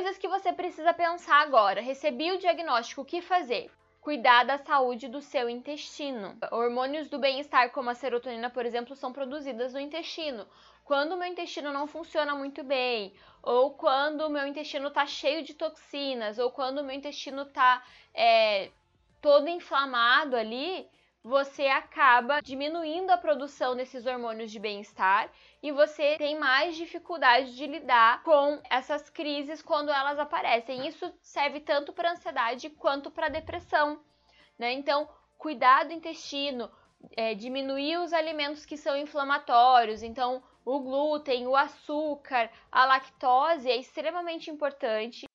Coisas que você precisa pensar agora. Recebi o diagnóstico, o que fazer? Cuidar da saúde do seu intestino. Hormônios do bem-estar, como a serotonina, por exemplo, são produzidas no intestino. Quando o meu intestino não funciona muito bem, ou quando o meu intestino está cheio de toxinas, ou quando o meu intestino está é, todo inflamado ali, você acaba diminuindo a produção desses hormônios de bem-estar e você tem mais dificuldade de lidar com essas crises quando elas aparecem. Isso serve tanto para ansiedade quanto para depressão, né? Então, cuidar do intestino, é, diminuir os alimentos que são inflamatórios, então o glúten, o açúcar, a lactose é extremamente importante.